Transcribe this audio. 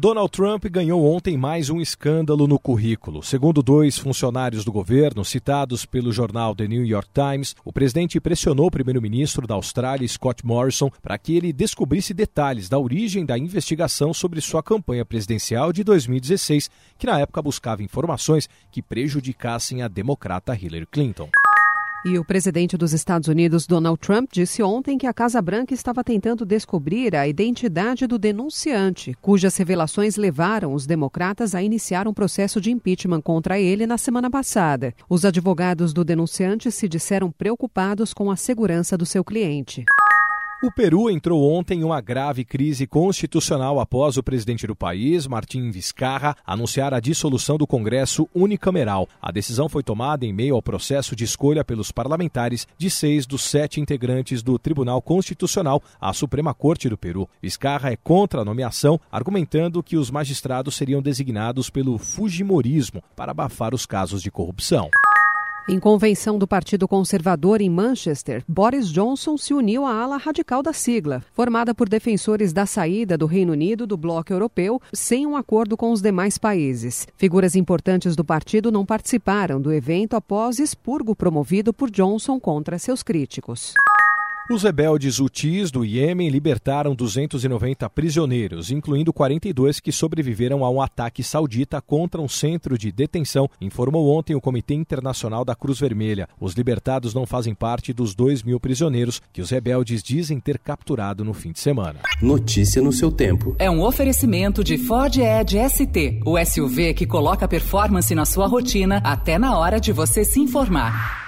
Donald Trump ganhou ontem mais um escândalo no currículo. Segundo dois funcionários do governo, citados pelo jornal The New York Times, o presidente pressionou o primeiro-ministro da Austrália, Scott Morrison, para que ele descobrisse detalhes da origem da investigação sobre sua campanha presidencial de 2016, que na época buscava informações que prejudicassem a democrata Hillary Clinton. E o presidente dos Estados Unidos, Donald Trump, disse ontem que a Casa Branca estava tentando descobrir a identidade do denunciante, cujas revelações levaram os democratas a iniciar um processo de impeachment contra ele na semana passada. Os advogados do denunciante se disseram preocupados com a segurança do seu cliente. O Peru entrou ontem em uma grave crise constitucional após o presidente do país, Martim Vizcarra, anunciar a dissolução do Congresso unicameral. A decisão foi tomada em meio ao processo de escolha pelos parlamentares de seis dos sete integrantes do Tribunal Constitucional à Suprema Corte do Peru. Vizcarra é contra a nomeação, argumentando que os magistrados seriam designados pelo Fujimorismo para abafar os casos de corrupção. Em convenção do Partido Conservador em Manchester, Boris Johnson se uniu à ala radical da sigla, formada por defensores da saída do Reino Unido do bloco europeu, sem um acordo com os demais países. Figuras importantes do partido não participaram do evento após expurgo promovido por Johnson contra seus críticos. Os rebeldes Houthis do Iêmen libertaram 290 prisioneiros, incluindo 42 que sobreviveram a um ataque saudita contra um centro de detenção, informou ontem o Comitê Internacional da Cruz Vermelha. Os libertados não fazem parte dos 2 mil prisioneiros que os rebeldes dizem ter capturado no fim de semana. Notícia no seu tempo. É um oferecimento de Ford Edge ST, o SUV que coloca performance na sua rotina até na hora de você se informar.